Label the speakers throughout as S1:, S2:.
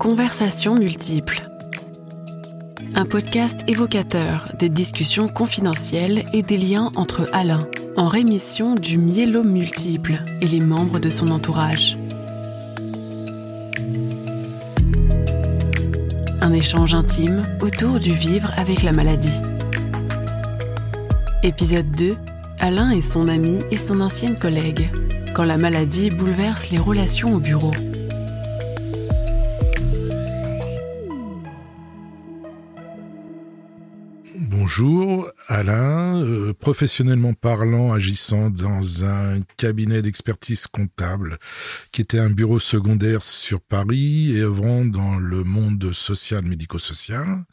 S1: Conversations multiples. Un podcast évocateur des discussions confidentielles et des liens entre Alain, en rémission du myélome multiple, et les membres de son entourage. Un échange intime autour du vivre avec la maladie. Épisode 2. Alain et son ami et son ancienne collègue. Quand la maladie bouleverse les relations au bureau.
S2: Bonjour, Alain, euh, professionnellement parlant, agissant dans un cabinet d'expertise comptable qui était un bureau secondaire sur Paris et œuvrant dans le monde social, médico-social.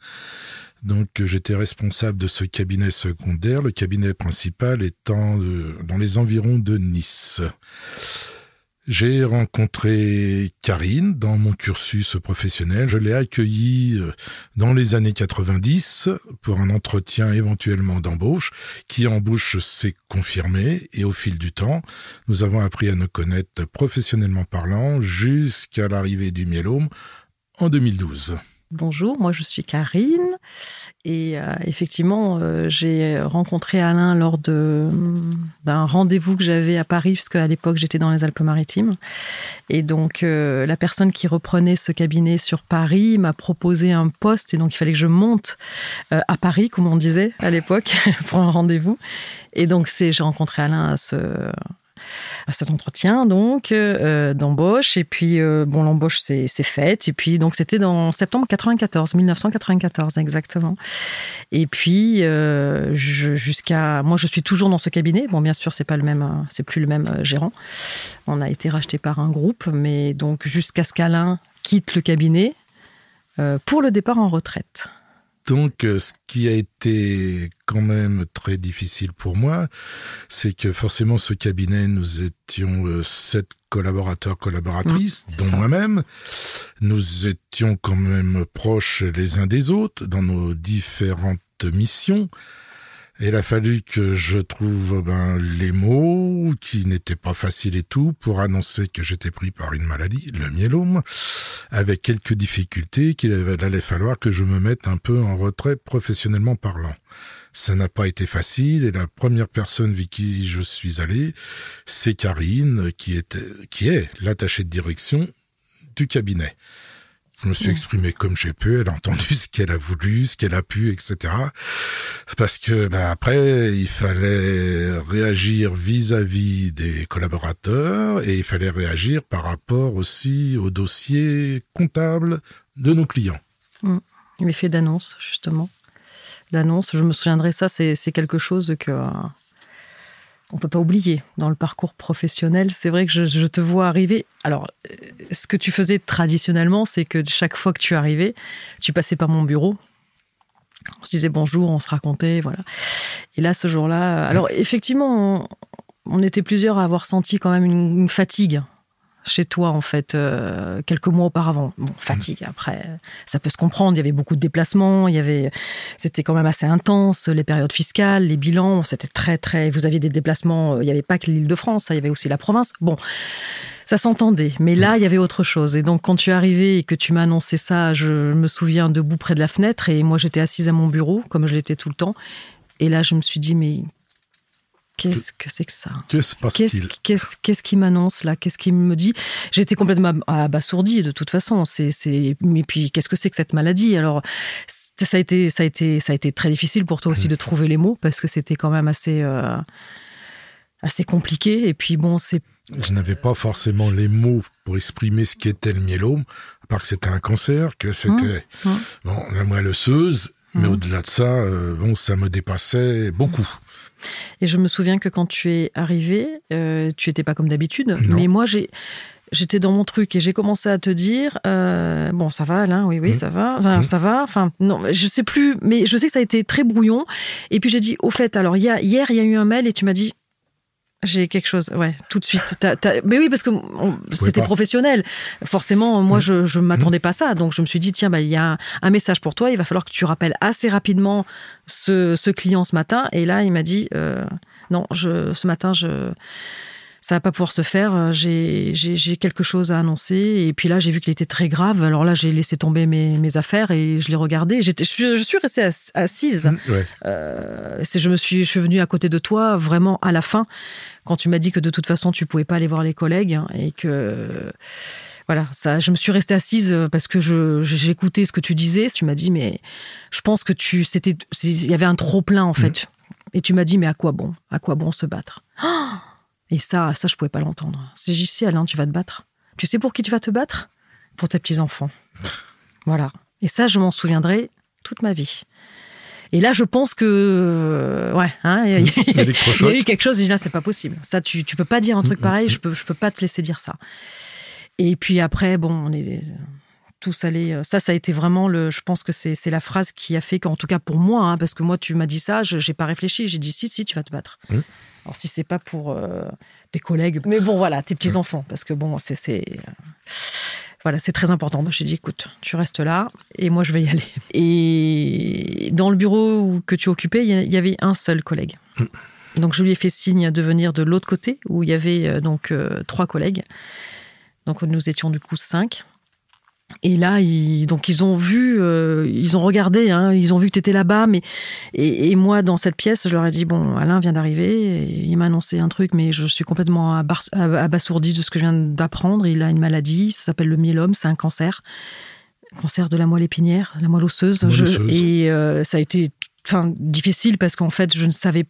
S2: Donc j'étais responsable de ce cabinet secondaire, le cabinet principal étant euh, dans les environs de Nice. J'ai rencontré Karine dans mon cursus professionnel. Je l'ai accueillie euh, dans les années 90 pour un entretien éventuellement d'embauche qui embauche s'est confirmé et au fil du temps, nous avons appris à nous connaître professionnellement parlant jusqu'à l'arrivée du myélome en 2012.
S3: Bonjour, moi je suis Karine. Et euh, effectivement euh, j'ai rencontré Alain lors de d'un rendez-vous que j'avais à Paris puisque à l'époque j'étais dans les Alpes-Maritimes. Et donc euh, la personne qui reprenait ce cabinet sur Paris m'a proposé un poste et donc il fallait que je monte à Paris comme on disait à l'époque pour un rendez-vous. Et donc c'est j'ai rencontré Alain à ce à cet entretien donc euh, d'embauche. Et puis euh, bon l'embauche s'est faite et puis donc c'était dans septembre 94 1994 exactement. Et puis euh, jusqu'à moi je suis toujours dans ce cabinet. Bon bien sûr c'est pas le même c'est plus le même gérant. On a été racheté par un groupe. Mais donc jusqu'à ce qu'Alain quitte le cabinet pour le départ en retraite.
S2: Donc, ce qui a été quand même très difficile pour moi, c'est que forcément, ce cabinet, nous étions euh, sept collaborateurs, collaboratrices, mmh, dont moi-même. Nous étions quand même proches les uns des autres dans nos différentes missions. Il a fallu que je trouve ben, les mots qui n'étaient pas faciles et tout pour annoncer que j'étais pris par une maladie, le myélome, avec quelques difficultés qu'il allait falloir que je me mette un peu en retrait professionnellement parlant. Ça n'a pas été facile et la première personne avec qui je suis allé, c'est Karine, qui qui est l'attachée de direction du cabinet. Je me suis exprimé comme j'ai pu, elle a entendu ce qu'elle a voulu, ce qu'elle a pu, etc. Parce que ben, après, il fallait réagir vis-à-vis des collaborateurs et il fallait réagir par rapport aussi au dossier comptable de nos clients.
S3: Mmh. L'effet d'annonce, justement. L'annonce, je me souviendrai ça, c'est quelque chose que on peut pas oublier dans le parcours professionnel. C'est vrai que je, te vois arriver. Alors, ce que tu faisais traditionnellement, c'est que chaque fois que tu arrivais, tu passais par mon bureau. On se disait bonjour, on se racontait, voilà. Et là, ce jour-là, alors effectivement, on, était plusieurs à avoir senti quand même une fatigue chez toi, en fait, euh, quelques mois auparavant. Bon, fatigue, après, ça peut se comprendre. Il y avait beaucoup de déplacements. Il y avait, c'était quand même assez intense. Les périodes fiscales, les bilans, c'était très, très. Vous aviez des déplacements. Euh, il n'y avait pas que l'île de France, il y avait aussi la province. Bon, ça s'entendait. Mais là, il y avait autre chose. Et donc, quand tu es arrivé et que tu m'as annoncé ça, je me souviens debout près de la fenêtre et moi, j'étais assise à mon bureau, comme je l'étais tout le temps. Et là, je me suis dit, mais Qu'est-ce que c'est que ça Qu'est-ce qu'est-ce qui m'annonce là? Qu'est-ce qui me dit? J'étais complètement abasourdie de toute façon. C'est, c'est, mais puis qu'est-ce que c'est que cette maladie? Alors ça a été, ça a été, ça a été très difficile pour toi aussi de trouver les mots parce que c'était quand même assez, euh, assez compliqué. Et puis bon, c'est.
S2: Je n'avais pas forcément les mots pour exprimer ce qu'était le myélome, à part que c'était un cancer, que c'était mmh, bon la moelle osseuse, mais mmh. au-delà de ça, euh, bon, ça me dépassait beaucoup.
S3: Et je me souviens que quand tu es arrivé, euh, tu étais pas comme d'habitude, mais moi j'ai j'étais dans mon truc et j'ai commencé à te dire euh, bon ça va Alain oui oui mmh. ça va enfin, mmh. ça va enfin non je sais plus mais je sais que ça a été très brouillon et puis j'ai dit au fait alors hier il y a eu un mail et tu m'as dit j'ai quelque chose, ouais, tout de suite. Mais oui, parce que c'était professionnel. Forcément, moi, je ne m'attendais pas à ça. Donc, je me suis dit, tiens, bah, il y a un, message pour toi. Il va falloir que tu rappelles assez rapidement ce, client ce matin. Et là, il m'a dit, euh, non, je, ce matin, je ça va pas pouvoir se faire. euh, J'ai quelque chose à annoncer. Et puis là, j'ai vu qu'il était très grave. Alors là, j'ai laissé tomber mes, mes affaires et je l'ai regardé. J'étais, je, je suis restée ass- assise.
S2: Ouais.
S3: Euh, je me suis, je suis venue à côté de toi vraiment à la fin, quand tu m'as dit que de toute façon tu pouvais pas aller voir les collègues hein, et que voilà, ça, je me suis restée assise euh, parce que je, j'écoutais ce que tu disais. Tu m'as dit mais je pense que tu, c'était, il y avait un trop plein en fait. Et tu m'as dit mais à quoi bon, à quoi bon se battre? Oh Et ça, ça je pouvais pas l'entendre. C'est JC Alain, tu vas te battre. Tu sais pour qui tu vas te battre? Pour tes petits enfants. Voilà. Et ça, je m'en souviendrai toute ma vie. Et là, je pense que. Ouais, hein, il y a- il y a- il y
S2: Électrochoc.
S3: a eu quelque chose, là, c'est pas possible. Ça, tu, tu peux pas dire un truc
S2: Mm,
S3: pareil, je peux, je peux pas te laisser dire ça. Et puis après, bon, on est tous allés. euh, Ça, ça a été vraiment le. Je pense que c'est la phrase qui a fait qu'en tout cas pour moi, hein, parce que moi, tu m'as dit ça, je j'ai pas réfléchi, j'ai dit si, si, tu vas te battre.
S2: Mm.
S3: Alors si c'est pas pour euh, tes collègues, mais bon, voilà, tes petits enfants, parce que bon, c'est euh, Voilà, c'est très important. Moi, j'ai dit, écoute, tu restes là et moi, je vais y aller. Et dans le bureau que tu occupais, il y avait un seul collègue. Donc, je lui ai fait signe de venir de l'autre côté où il y avait euh, donc euh, trois collègues. Donc, nous étions du coup cinq. Et là, ils, donc ils ont vu, euh, ils ont regardé, hein, ils ont vu que tu étais là-bas. Mais et, et moi, dans cette pièce, je leur ai dit bon, Alain vient d'arriver. Il m'a annoncé un truc, mais je suis complètement abasourdie de ce que je viens d'apprendre. Il a une maladie, ça s'appelle le myélome, c'est un cancer, cancer de la moelle épinière, la moelle osseuse.
S2: Moelle
S3: Je-
S2: osseuse.
S3: et euh, ça a été, enfin, difficile parce qu'en fait, je ne savais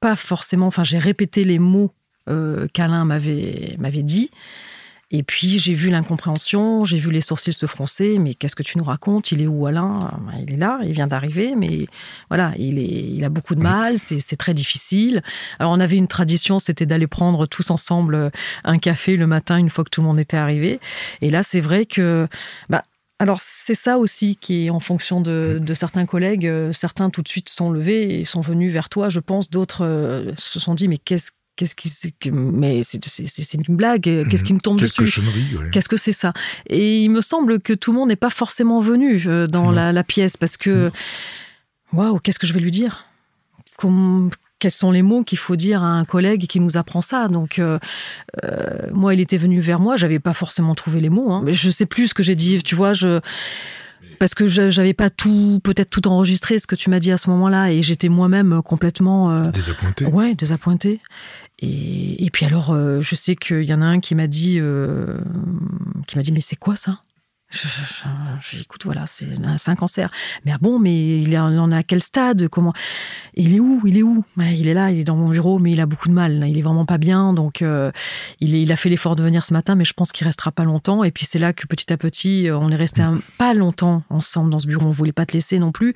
S3: pas forcément. Enfin, j'ai répété les mots euh, qu'Alain m'avait m'avait dit. Et puis j'ai vu l'incompréhension, j'ai vu les sourcils se froncer. Mais qu'est-ce que tu nous racontes? Il est où Alain? Ah, Il est là, il vient d'arriver, mais voilà, il, est, il a beaucoup de mal, c'est très difficile. Alors on avait une tradition, c'était d'aller prendre tous ensemble euh, un café le matin une fois que tout le monde était arrivé. Et là, c'est vrai que, bah, alors c'est ça aussi qui est en fonction de, de certains collègues. euh, Certains tout de suite sont levés et sont venus vers toi, je pense. D'autres euh, se sont dit mais qu'est-ce qu'est-ce qui que- mais c'est une blague. Qu'est-ce qui me tombe
S2: Quelle
S3: dessus
S2: ouais.
S3: Qu'est-ce que c'est ça Et il me semble que tout le monde n'est pas forcément venu euh, dans la, la pièce parce que, waouh, qu'est-ce que je vais lui dire Comme- Quels sont les mots qu'il faut dire à un collègue qui nous apprend ça Donc, euh, euh, moi, il était venu vers moi, j'avais pas forcément trouvé les mots. Hein. Mais je sais plus ce que j'ai dit, tu vois, je. Parce que je- j'avais pas tout, peut-être tout enregistré ce que tu m'as dit à ce moment-là, et j'étais moi-même complètement. euh,
S2: Désappointé.
S3: Ouais, désappointé. Et, et puis alors, euh, je sais qu'il y en a un qui m'a dit, euh, qui m'a dit, mais c'est quoi ça? Je, je- je- je dis, écoute, voilà, c'est un, cancer. Mais ah bon, mais il en est à quel stade? Comment? Il est où? Il est où? Ouais, Il est là, il est dans mon bureau, mais il a beaucoup de mal. Il est vraiment pas bien, donc euh, il, est- il a fait l'effort de venir ce matin, mais je pense qu'il restera pas longtemps. Et puis c'est là que petit à petit, on est resté un- pas longtemps ensemble dans ce bureau. On voulait pas te laisser non plus,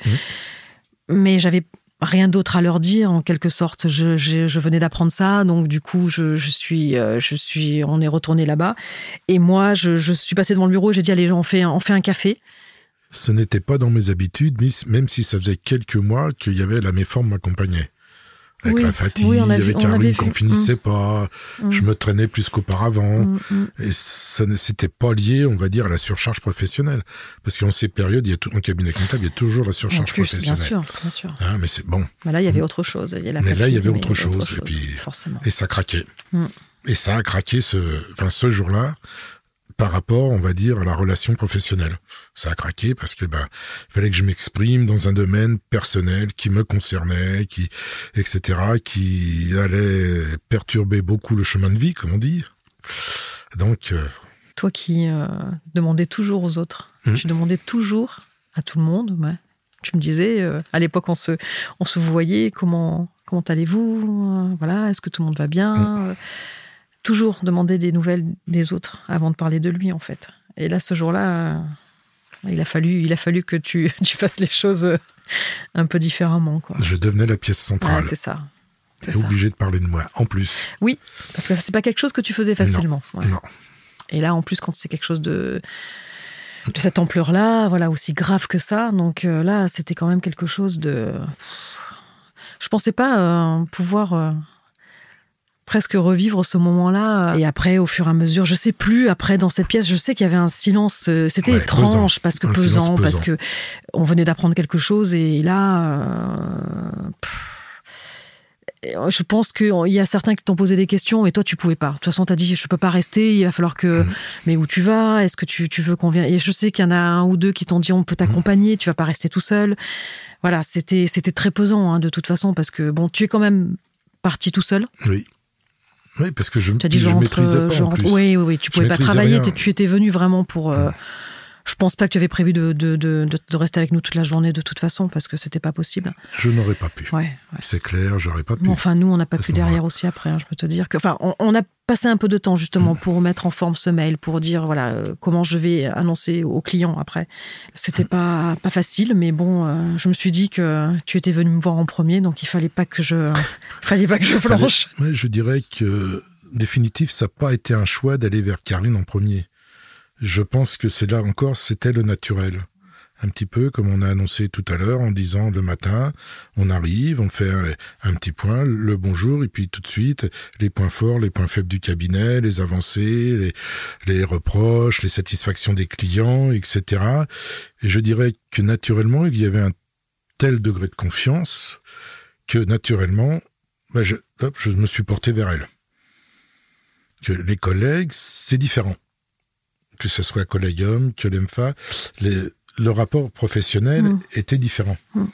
S3: mais j'avais rien d'autre à leur dire en quelque sorte. Je, venais d'apprendre ça, donc du coup je, suis, euh, je suis, on est retourné là-bas. Et moi, je, suis passée devant le bureau j'ai dit allez, on fait, on fait un café.
S2: Ce n'était pas dans mes habitudes, même si ça faisait quelques mois qu'il y avait la méforme m'accompagnait. Avec
S3: Oui,
S2: la fatigue,
S3: oui, on a vu-
S2: avec un
S3: avait
S2: rhume qu'on finissait pas,
S3: Mm.
S2: je me traînais plus qu'auparavant.
S3: Mm, mm.
S2: Et ça ne s'était pas lié, on va dire, à la surcharge professionnelle. Parce qu'en ces périodes, il y a tout, en cabinet comptable, il y a toujours la surcharge
S3: plus, bien
S2: professionnelle.
S3: sûr, bien sûr.
S2: Hein, mais c'est bon.
S3: Mais là, il y avait autre chose. Il y a la
S2: Mais là, il y avait autre chose, et puis-
S3: forcément.
S2: Et ça craquait.
S3: Mm.
S2: Et ça a craqué ce, enfin, ce jour-là par rapport, on va dire, à la relation professionnelle. Ça a craqué parce que ben, fallait que je m'exprime dans un domaine personnel qui me concernait, qui, etc., qui allait perturber beaucoup le chemin de vie, comme on dit. Donc, euh,
S3: Toi qui euh, demandais toujours aux autres,
S2: Mm.
S3: tu demandais toujours à tout le monde. ouais. Tu me disais, euh, à l'époque, on se, on se voyait, comment, comment allez-vous Voilà, est-ce que tout le monde va bien Euh, Toujours demander des nouvelles des autres avant de parler de lui, en fait. Et là, ce jour-là, euh, il a fallu, il a fallu que tu, tu fasses les choses euh, un peu différemment. Quoi.
S2: je devenais la pièce centrale.
S3: c'est ça. ça.
S2: obligé de parler de moi. En plus.
S3: Oui, parce que c'est pas quelque chose que tu faisais facilement. ouais.
S2: Non.
S3: Et là, en plus, quand c'est quelque chose de, de cette ampleur-là, voilà, aussi grave que ça, donc euh, là, c'était quand même quelque chose de. Je pensais pas euh, pouvoir euh, presque revivre ce moment-là. Et après, au fur et à mesure, je sais plus. Après, dans cette pièce, je sais qu'il y avait un silence. euh, C'était
S2: Ouais,
S3: étrange
S2: pesant.
S3: parce que pesant, parce que on venait d'apprendre quelque chose et là. euh, je pense qu'il y a certains qui t'ont posé des questions et toi tu pouvais pas. De toute façon, t'as dit je peux pas rester, il va falloir que.
S2: Mhm.
S3: Mais où tu vas? Est-ce que tu, tu veux qu'on vienne? Et je sais qu'il y en a un ou deux qui t'ont dit on peut t'accompagner, tu vas pas rester tout seul. Voilà, c'était c'était très pesant hein, de toute façon parce que bon, tu es quand même parti tout seul.
S2: Oui. Oui, parce que je,
S3: Tu as dit
S2: je
S3: je
S2: maîtrisais pas
S3: je
S2: en
S3: rentre.
S2: plus.
S3: Oui, oui, oui, tu
S2: Je
S3: pouvais pas travailler.
S2: rien.
S3: Tu étais venu vraiment pour. euh, je pense pas que tu avais prévu de, de, de, de- rester avec nous toute la journée de toute façon parce que c'était pas possible.
S2: Je n'aurais pas pu.
S3: Ouais. ouais.
S2: C'est clair, j'aurais pas pu.
S3: Mais enfin, nous, on n'a pas pu derrière aussi après. hein, je peux te dire que, enfin, on, on a passé un peu de temps justement pour mettre en forme ce mail, pour dire voilà euh, comment je vais annoncer aux clients après. C'était pas pas facile, mais bon, euh, je me suis dit que tu étais venu me voir en premier, donc il fallait pas que je, fallait pas que je flanche.
S2: Ouais, je dirais que définitif, ça n'a pas été un choix d'aller vers Karine en premier. Je pense que c'est là encore, c'était le naturel. Un petit peu comme on a annoncé tout à l'heure en disant le matin, on arrive, on fait un, petit point, le bonjour, et puis tout de suite, les points forts, les points faibles du cabinet, les avancées, les, les reproches, les satisfactions des clients, etc. Et je dirais que naturellement, il y avait un tel degré de confiance que naturellement, bah, je, hop, je me suis porté vers elle. Que les collègues, c'est différent. Que ce soit Collegium, que l'EMFA, le rapport professionnel
S3: Mm.
S2: était différent.
S3: Mm.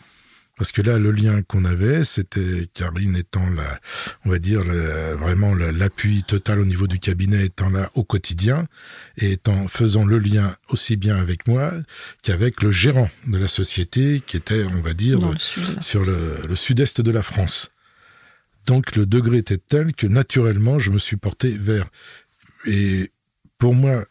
S2: Parce que là, le lien qu'on avait, c'était Karine étant la, on va dire, la- vraiment la- l'appui total au niveau du cabinet, étant là au quotidien, et étant, faisant le lien aussi bien avec moi qu'avec le gérant de la société, qui était, on va dire,
S3: le là.
S2: sur le, le sud-est de la France. Donc le degré était tel que naturellement je me suis porté vers. Et pour moi,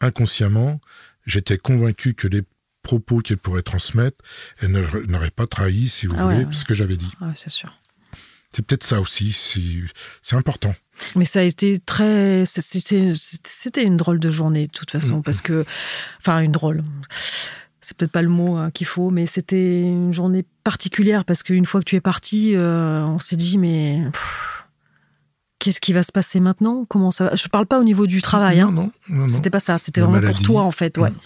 S2: inconsciemment, j'étais convaincu que les propos qu'elle pourrait transmettre, elle n'aurait pas trahi, si vous
S3: Ah
S2: voulez,
S3: ouais,
S2: ce que j'avais dit.
S3: Ouais, c'est sûr.
S2: C'est peut-être ça aussi, c'est- important.
S3: Mais ça a été très. C'était une drôle de journée, de toute
S2: Mm.
S3: façon, parce que. Enfin, une drôle. C'est peut-être pas le mot hein, qu'il faut, mais c'était une journée particulière, parce qu'une fois que tu es parti, euh, on s'est dit, mais. pff, Qu'est-ce qui va se passer maintenant? Comment ça va? Je parle pas au niveau du travail, hein.
S2: non, non, non, non.
S3: C'était pas ça, c'était vraiment
S2: maladie.
S3: pour toi en fait, ouais.
S2: Mm.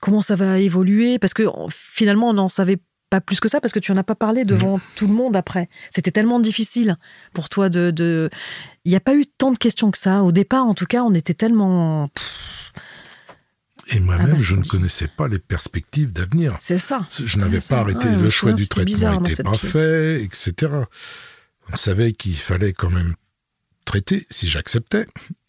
S3: Comment ça va évoluer? Parce que finalement, on n'en savait pas plus que ça parce que tu en as pas parlé devant tout le monde après. C'était tellement difficile pour toi de. de... Il n'y a pas eu tant de questions que ça. Au départ, en tout cas, on était tellement. Pff,
S2: Et moi-même,
S3: Ah bah,
S2: je ne connaissais pas les perspectives d'avenir.
S3: C'est ça.
S2: Je n'avais pas arrêté,
S3: ouais, me
S2: le choix du traitement n'était pas fait, etc. On savait qu'il fallait quand même traiter, si j'acceptais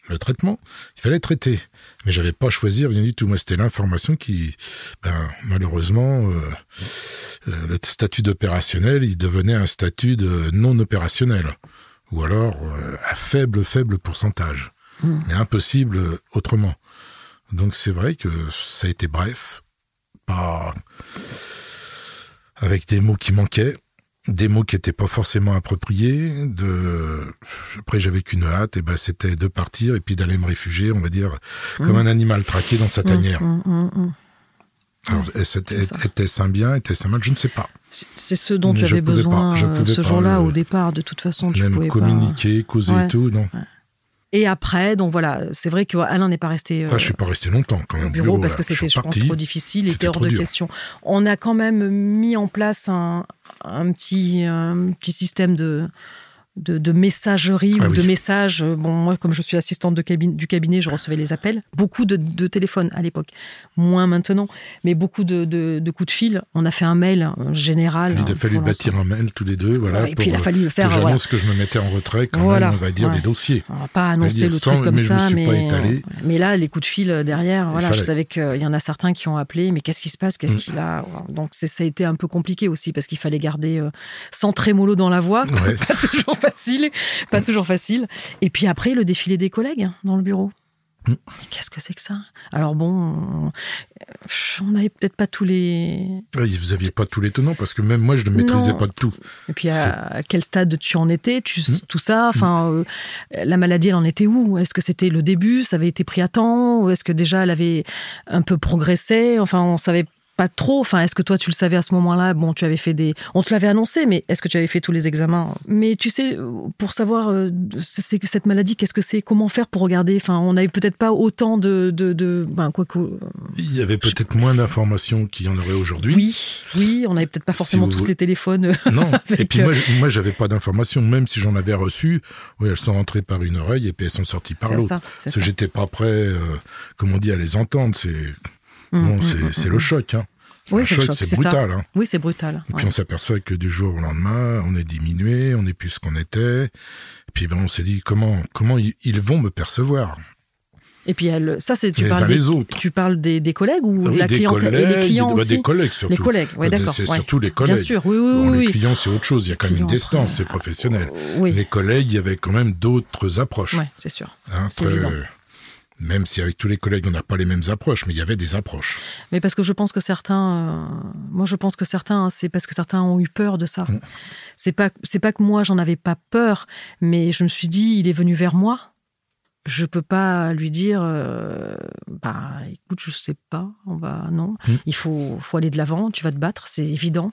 S2: le traitement, il fallait traiter. Mais j'avais pas choisi rien du tout. Moi, c'était l'information qui, ben, malheureusement, euh, euh, le statut d'opérationnel, il devenait un statut de non opérationnel. Ou alors euh, à faible, faible pourcentage.
S3: Mm.
S2: Mais impossible autrement. Donc c'est vrai que ça a été bref, pas avec des mots qui manquaient, des mots qui n'étaient pas forcément appropriés. De après j'avais qu'une hâte, et ben c'était de partir et puis d'aller me réfugier, on va dire, comme un animal traqué dans sa tanière.
S3: Mm, mm, mm.
S2: Alors était-ce un bien, était-ce un mal, je ne sais pas.
S3: C'est- ce dont
S2: Mais
S3: tu
S2: je
S3: avais
S2: pas,
S3: besoin
S2: je
S3: euh,
S2: pouvais
S3: ce
S2: pas
S3: jour-là au départ. De toute façon, tu
S2: Même
S3: pouvais pas.
S2: communiquer, causer
S3: Ouais.
S2: et tout, non.
S3: Et après, donc voilà, c'est vrai que Alain n'est pas resté. Euh,
S2: je suis pas resté longtemps quand même
S3: au
S2: au
S3: bureau, parce
S2: là.
S3: que
S2: Je
S3: c'était, je pense,
S2: reparti.
S3: trop difficile, il
S2: C'était
S3: était hors de
S2: dur.
S3: question. On a quand même mis en place un, un petit, un petit système de, de, de messagerie
S2: Ah
S3: ou
S2: oui.
S3: de messages. Bon, moi, comme je suis assistante de cabine, du cabinet, je recevais les appels. Beaucoup de, de téléphones à l'époque, moins maintenant, mais beaucoup de, coups de fil. On a fait un mail euh, général.
S2: Il a
S3: hein,
S2: fallu bâtir un mail tous les deux, voilà,
S3: Ouais, et puis il a
S2: euh,
S3: fallu
S2: que
S3: faire.
S2: j'annonce
S3: voilà.
S2: que je me mettais en retrait quand
S3: Voilà,
S2: même, on va dire,
S3: ouais.
S2: des dossiers.
S3: On va pas annoncer le
S2: sans-
S3: truc comme
S2: mais
S3: ça, mais,
S2: pas étalé.
S3: mais là, les coups de fil euh, derrière, voilà, je savais qu'il y en a certains qui ont appelé, mais qu'est-ce qui se passe, qu'est-ce
S2: Mm.
S3: qu'il a Donc ça a été un peu compliqué aussi parce qu'il fallait garder euh, sans trémolo dans la voix,
S2: Ouais.
S3: pas toujours facile, pas toujours facile. Et puis après, le défilé des collègues hein, dans le bureau.
S2: Mm.
S3: Mais Qu'est-ce que c'est que ça? Alors bon, on- on n'avait peut-être pas tous les.
S2: Ouais, Vous aviez pas tous les tenants, parce que même moi, je ne maîtrisais
S3: Non.
S2: pas de tout.
S3: Et puis à, quel stade tu en étais, tu,
S2: Mm.
S3: tout ça? Enfin, euh, la maladie, elle en était où? Est-ce que c'était le début? Ça avait été pris à temps? Ou est-ce que déjà elle avait un peu progressé? Enfin, on savait pas trop. Enfin, est-ce que toi, tu le savais à ce moment-là? Bon, tu avais fait des. On te l'avait annoncé, mais est-ce que tu avais fait tous les examens? Mais tu sais, pour savoir euh, c'est que cette maladie, qu'est-ce que c'est? Comment faire pour regarder? Enfin, on n'avait peut-être pas autant de. de, de ben, quoi que.
S2: Il y avait peut-être moins d'informations qu'il y en aurait aujourd'hui.
S3: Oui, oui, on n'avait peut-être pas forcément tous les téléphones.
S2: Non, et puis moi, moi j'avais pas d'informations, même si j'en avais reçu. Oui, elles sont rentrées par une oreille et puis elles sont sorties par l'autre. Parce que j'étais pas prêt, euh, comme on dit, à les entendre. C'est Bon, c'est le choc. Hein.
S3: Oui,
S2: choc, c'est brutal. Hein.
S3: Oui, c'est brutal.
S2: Et puis on s'aperçoit que du jour au lendemain, on est diminué, on n'est plus ce qu'on était. Et puis ben, on s'est dit comment comment ils vont me percevoir?
S3: Et puis elle, ça c'est tu parles des, autres. tu parles des, des collègues ou la
S2: des
S3: clientèle
S2: collègues,
S3: et les clients
S2: bah,
S3: aussi.
S2: Des collègues surtout.
S3: Les collègues, oui d'accord.
S2: C'est surtout les collègues.
S3: Bien sûr, oui oui
S2: bon,
S3: oui.
S2: Les clients c'est autre chose, il y a quand même une distance, c'est professionnel. Les collègues, il y avait quand même d'autres approches.
S3: Oui, c'est sûr.
S2: Hein,
S3: c'est évident.
S2: Même si avec tous les collègues on n'a pas les mêmes approches, mais il y avait des approches.
S3: Mais parce que je pense que certains, euh, moi je pense que certains, c'est parce que certains ont eu peur de ça.
S2: Mm.
S3: C'est pas, c'est pas que moi j'en avais pas peur, mais je me suis dit, il est venu vers moi. Je peux pas lui dire, euh, bah écoute, je sais pas, on va non.
S2: Mm.
S3: Il faut, faut aller de l'avant. Tu vas te battre, c'est évident.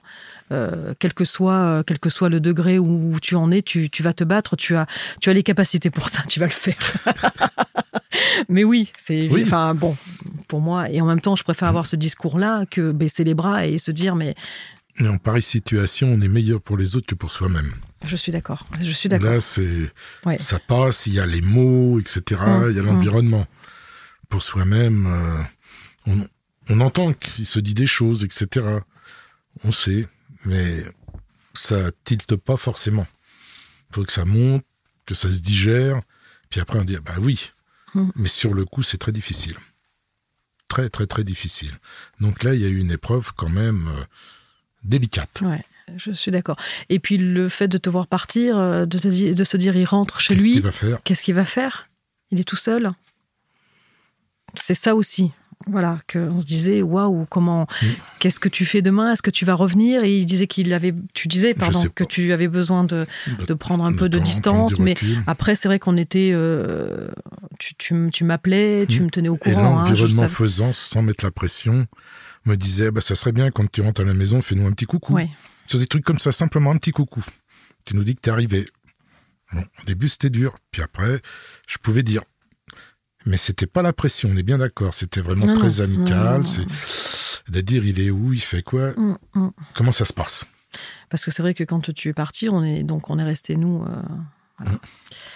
S3: Euh, quel que soit, quel que soit le degré où tu en es, tu, tu vas te battre. Tu as, tu as les capacités pour ça. Tu vas le faire. Mais oui, c'est
S2: Oui.
S3: enfin bon pour moi. Et en même temps, je préfère avoir ce discours-là que baisser les bras et se dire mais
S2: Et en pareille situation, on est meilleur pour les autres que pour soi-même.
S3: je suis d'accord. Je suis d'accord.
S2: Là, c'est
S3: Ouais.
S2: ça passe, il y a les mots, etc.
S3: Mm,
S2: Il y a
S3: mm.
S2: l'environnement. Pour soi-même, euh, on, on entend qu'il se dit des choses, etc. On sait, mais ça tilte pas forcément. Il faut que ça monte, que ça se digère, puis après on dit ah bah oui.
S3: Mm.
S2: Mais sur le coup, c'est très difficile. Très, très, très difficile. Donc là, il y a eu une épreuve quand même euh, délicate.
S3: Ouais, je suis d'accord. Et puis le fait de te voir partir, euh, de, te di- de se dire il rentre chez
S2: Qu'est-ce
S3: lui,
S2: qu'il va faire?
S3: qu'est-ce qu'il va faire? Il est tout seul? C'est ça aussi. Voilà, qu'on se disait, waouh, comment,
S2: Mm.
S3: qu'est-ce que tu fais demain? Est-ce que tu vas revenir? Et il disait qu'il avait, tu disais, pardon, que tu avais besoin de, de prendre un peu de distance, mais après, c'est vrai qu'on était, euh, tu, tu, tu m'appelais, tu
S2: Mm.
S3: me tenais au courant. hein,
S2: l'environnement
S3: savais-
S2: faisant, sans mettre la pression, me disait, bah, ça serait bien quand tu rentres à la maison, fais-nous un petit coucou.
S3: Ouais.
S2: Sur des trucs comme ça, simplement un petit coucou. Tu nous dis que t'es arrivé. Bon, au début, c'était dur. Puis après, je pouvais dire. Mais c'était pas la pression, on est bien d'accord. C'était vraiment
S3: Non,
S2: très amical. C'est de dire, il est où, il fait quoi,
S3: Mm, mm.
S2: comment ça se passe?
S3: Parce que c'est vrai que quand tu es parti, on est donc on est resté nous. euh,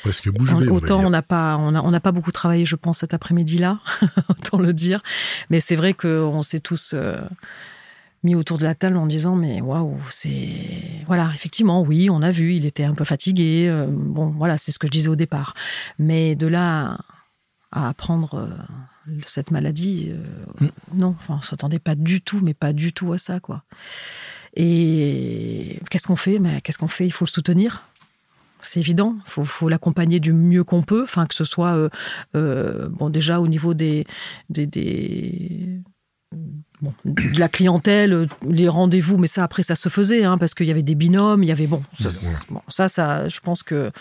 S2: Presque bouche bée, on va
S3: autant on n'a pas on a, on n'a pas beaucoup travaillé, je pense, cet après-midi-là, autant le dire. Mais c'est vrai qu'on s'est tous euh, mis autour de la table en disant mais waouh, c'est voilà, effectivement, oui, on a vu, il était un peu fatigué. euh, bon, voilà, c'est ce que je disais au départ. Mais de là à apprendre euh, cette maladie, euh,
S2: Mm.
S3: non, enfin, on s'attendait pas du tout, mais pas du tout à ça, quoi. Et qu'est-ce qu'on fait? Mais qu'est-ce qu'on fait? Il faut le soutenir. C'est évident, il faut, faut l'accompagner du mieux qu'on peut, enfin que ce soit euh, euh, bon déjà au niveau des, des, des- bon, de la clientèle, les rendez-vous, mais ça après ça se faisait hein, parce qu'il y avait des binômes, il y avait bon ça,
S2: Ouais.
S3: bon, ça, ça je pense que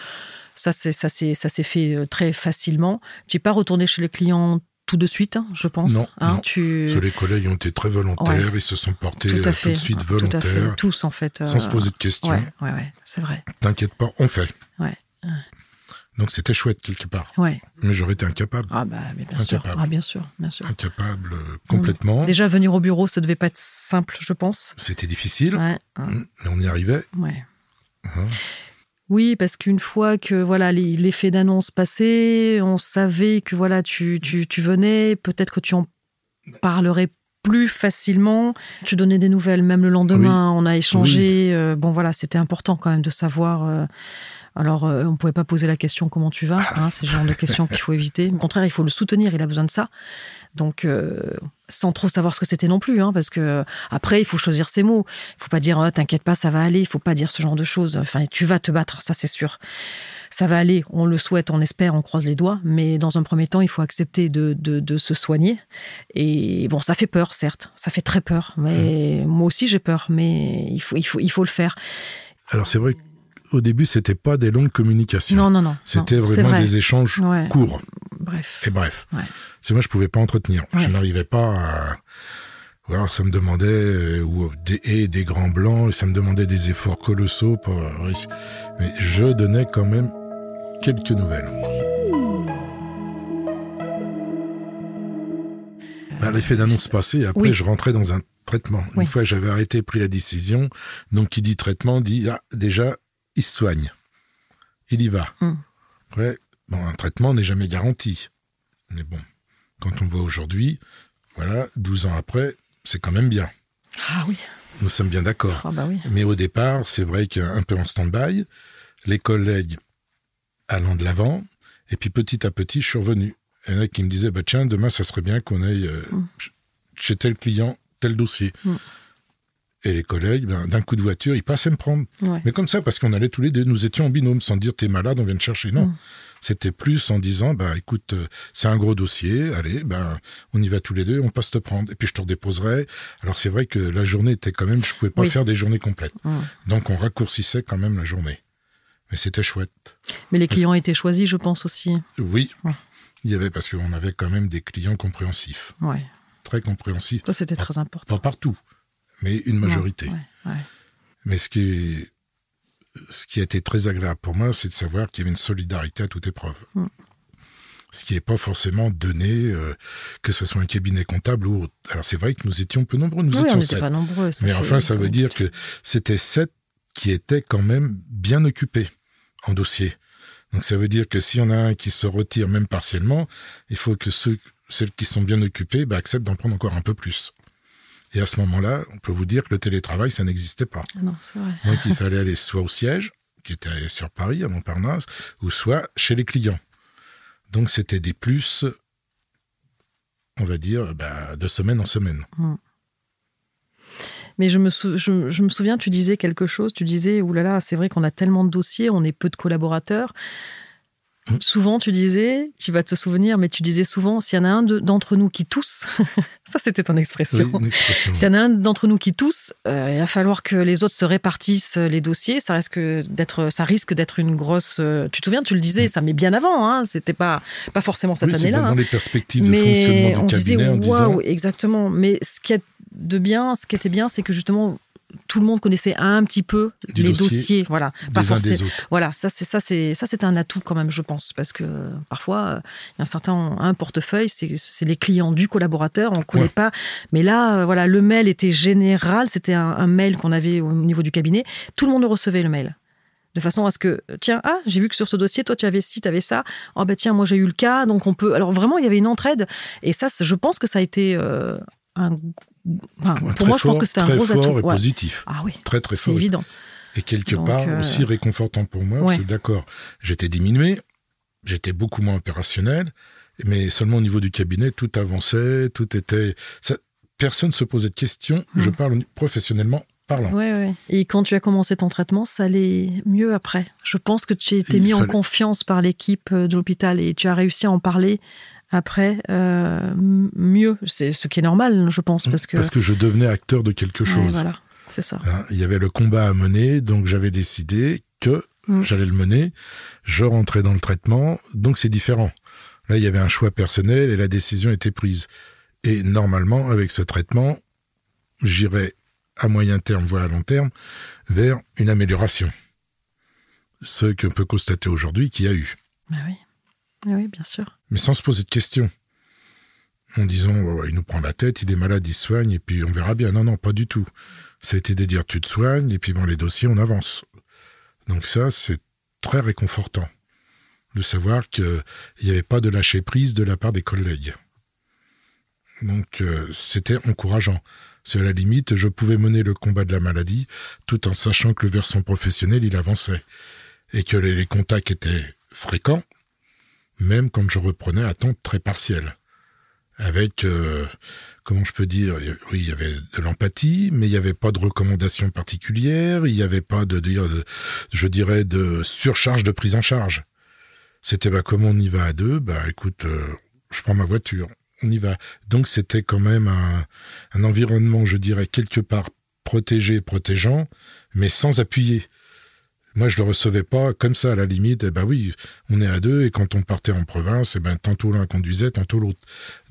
S3: ça c'est ça s'est ça s'est fait euh, très facilement. Tu n'es pas retourné chez les clients tout de suite, hein, je pense.
S2: Non,
S3: hein,
S2: non.
S3: tu
S2: les collègues ont été très volontaires,
S3: Ouais.
S2: ils se sont portés
S3: tout
S2: euh,
S3: à fait,
S2: tout de suite
S3: tout à fait,
S2: volontaires,
S3: tous en fait.
S2: sans
S3: euh,
S2: se poser de questions.
S3: Ouais, ouais, ouais, c'est vrai.
S2: T'inquiète pas, on fait.
S3: Ouais.
S2: Donc c'était chouette quelque part.
S3: Ouais.
S2: Mais j'aurais été incapable.
S3: Ah bah mais bien sûr.
S2: Incapable.
S3: Ah bien sûr, bien sûr.
S2: Incapable euh, complètement.
S3: Déjà venir au bureau, ça devait pas être simple, je pense.
S2: C'était difficile,
S3: Ouais, hein,
S2: Mm, mais on y arrivait.
S3: ouais.
S2: Hein.
S3: Oui, parce qu'une fois que voilà l'effet d'annonce passé, on savait que voilà tu, tu, tu venais, peut-être que tu en parlerais plus facilement. Tu donnais des nouvelles, même le lendemain, on a échangé. euh, bon voilà, c'était important quand même de savoir. euh, alors, euh, on pouvait pas poser la question comment tu vas. Hein, c'est le genre de questions qu'il faut éviter. Au contraire, il faut le soutenir. Il a besoin de ça. Donc, euh, sans trop savoir ce que c'était non plus, hein, parce que après, il faut choisir ses mots. Il faut pas dire oh, t'inquiète pas, ça va aller. Il faut pas dire ce genre de choses. Enfin, tu vas te battre, ça c'est sûr. Ça va aller. On le souhaite, on espère, on croise les doigts. Mais dans un premier temps, il faut accepter de, de, de se soigner. Et bon, ça fait peur, certes. Ça fait très peur. Mais moi aussi, j'ai peur. Mais il faut, il faut, il faut le faire.
S2: Alors c'est vrai qu'au début, c'était pas des longues communications.
S3: Non, non, non.
S2: C'était vraiment
S3: vrai.
S2: des échanges
S3: Ouais.
S2: courts.
S3: Bref.
S2: Et bref.
S3: Ouais.
S2: C'est moi, je pouvais pas entretenir. Je n'arrivais pas à... Ou alors ça me demandait euh, ou des, et des grands blancs, et ça me demandait des efforts colossaux pour réussir. Mais je donnais quand même quelques nouvelles. À l'effet d'annonce passé, après
S3: Oui.
S2: je rentrais dans un traitement.
S3: Oui.
S2: Une fois j'avais arrêté, pris la décision, donc qui dit traitement dit ah déjà il se soigne, il y va.
S3: Mm.
S2: Après bon un traitement n'est jamais garanti, mais bon quand on voit aujourd'hui, voilà 12 ans après c'est quand même bien.
S3: Ah oui.
S2: Nous sommes bien d'accord.
S3: Ah bah oui.
S2: Mais au départ, c'est vrai qu'un peu en stand-by, les collègues allant de l'avant, et puis petit à petit, je suis revenu. Il y en a qui me disaient, bah tiens, demain, ça serait bien qu'on aille euh, ch- chez tel client, tel dossier.
S3: Mm.
S2: Et les collègues, ben, d'un coup de voiture, ils passaient me prendre.
S3: Ouais.
S2: Mais comme ça, parce qu'on allait tous les deux, nous étions en binôme, sans dire t'es malade, on vient te chercher. Non.
S3: Mm.
S2: C'était plus en disant, bah écoute, euh, c'est un gros dossier, allez, ben on y va tous les deux, on passe te prendre. Et puis je te redéposerai. Alors c'est vrai que la journée était quand même, je pouvais pas
S3: Oui.
S2: faire des journées complètes. Donc on raccourcissait quand même la journée. Mais c'était chouette.
S3: Mais les clients étaient choisis, je pense aussi.
S2: Oui,
S3: Ouais.
S2: il y avait parce qu'on avait quand même des clients compréhensifs,
S3: Ouais.
S2: très compréhensifs,
S3: Ça, c'était très important.
S2: pas partout, mais une majorité.
S3: Ouais, ouais.
S2: Mais ce qui est, ce qui a été très agréable pour moi, c'est de savoir qu'il y avait une solidarité à toute épreuve.
S3: Mm.
S2: Ce qui n'est pas forcément donné, euh, que ce soit un cabinet comptable ou autre. Alors c'est vrai que nous étions peu nombreux, nous
S3: Oui, on
S2: étions
S3: n'était
S2: sept.
S3: pas nombreux.
S2: Mais enfin, ça veut dire que c'était sept qui étaient quand même bien occupés en dossier. Donc ça veut dire que s'il y en a un qui se retire même partiellement, il faut que ceux, celles qui sont bien occupés bah, acceptent d'en prendre encore un peu plus. Et à ce moment-là, on peut vous dire que le télétravail, ça n'existait pas.
S3: Ah non, vrai.
S2: Donc il fallait aller soit au siège, qui était sur Paris, à Montparnasse, ou soit chez les clients. Donc c'était des plus, on va dire, bah, de semaine en semaine.
S3: Mais je me, sou- je, je me souviens, tu disais quelque chose, tu disais, oulala, c'est vrai qu'on a tellement de dossiers, on est peu de collaborateurs.
S2: Mm.
S3: Souvent, tu disais, tu vas te souvenir, mais tu disais souvent, s'il y en a un de- d'entre nous qui tousse, ça c'était ton expression,
S2: Oui, expression.
S3: s'il y en a un d'entre nous qui tousse, euh, il va falloir que les autres se répartissent les dossiers. Ça risque d'être, ça risque d'être une grosse. euh, Tu te souviens, tu le disais, ça met bien avant. Hein, C'était pas pas forcément cette
S2: Mm. oui,
S3: année-là.
S2: dans
S3: hein.
S2: les perspectives de
S3: Mais
S2: fonctionnement
S3: on
S2: du
S3: disait,
S2: cabinet en disant
S3: waouh, exactement. Mais ce qui est de bien, ce qui était bien, c'est que justement tout le monde connaissait un petit peu
S2: Du
S3: les
S2: dossier,
S3: dossiers, voilà. Pas forcément. Voilà, ça c'est ça c'est ça c'est un atout quand même, je pense, parce que euh, parfois euh, il y a un certain un portefeuille, c'est les clients du collaborateur, on connaît
S2: Ouais.
S3: pas. Mais là, euh, voilà, le mail était général, c'était un, un mail qu'on avait au niveau du cabinet, tout le monde recevait le mail. De façon à ce que, tiens, ah, j'ai vu que sur ce dossier, toi, tu avais ci, tu avais ça. Oh, bah tiens, moi, j'ai eu le cas. Donc, on peut. Alors, vraiment, il y avait une entraide. Et ça, je pense que ça a été euh, un. Enfin, pour
S2: très
S3: moi, je pense que c'était un gros
S2: fort
S3: atout.
S2: et
S3: Ouais.
S2: positif.
S3: Ah oui,
S2: Très très
S3: c'est
S2: fort.
S3: évident.
S2: Et quelque
S3: Donc,
S2: part
S3: euh,
S2: aussi réconfortant pour moi,
S3: ouais.
S2: parce que d'accord, j'étais diminué, j'étais beaucoup moins opérationnel, mais seulement au niveau du cabinet, tout avançait, tout était... ça- personne se posait de questions, je
S3: Mm.
S2: parle professionnellement parlant.
S3: Ouais, ouais. Et quand tu as commencé ton traitement, ça allait mieux après? Je pense que tu as été
S2: Il
S3: mis en confiance par l'équipe euh, de l'hôpital et tu as réussi à en parler après euh, mieux. C'est ce qui est normal, je pense, parce que.
S2: Parce que je devenais acteur de quelque
S3: Ouais,
S2: chose.
S3: voilà, c'est ça.
S2: Hein, il y avait le combat à mener, donc j'avais décidé que
S3: Mm.
S2: j'allais le mener. Je rentrais dans le traitement, donc c'est différent. Là, il y avait un choix personnel et la décision était prise. Et normalement, avec ce traitement, j'irais à moyen terme, voire à long terme, vers une amélioration. Ce qu'on peut constater aujourd'hui qu'il y a eu.
S3: Ah oui. Ah oui, bien sûr.
S2: Mais sans se poser de questions. En disant, il nous prend la tête, il est malade, il soigne, et puis on verra bien. Non, non, pas du tout. Ça a été de dire, tu te soignes, et puis bon, les dossiers, on avance. Donc ça, c'est très réconfortant de savoir qu'il n'y avait pas de lâcher prise de la part des collègues. Donc euh, c'était encourageant. C'est à la limite, je pouvais mener le combat de la maladie tout en sachant que le versant professionnel, il avançait. Et que les contacts étaient fréquents, même quand je reprenais à temps très partiel. Avec, euh, comment je peux dire, oui, il y avait de l'empathie, mais il n'y avait pas de recommandations particulières, il n'y avait pas de, de, je dirais, de surcharge de prise en charge. C'était, bah, comment on y va à deux Bah, écoute, euh, je prends ma voiture, on y va. Donc, c'était quand même un environnement, je dirais, quelque part protégé, protégeant, mais sans appuyer. Moi, je le recevais pas comme ça, à la limite. Eh ben oui, on est à deux, et quand on partait en province, eh ben, tantôt l'un conduisait, tantôt l'autre.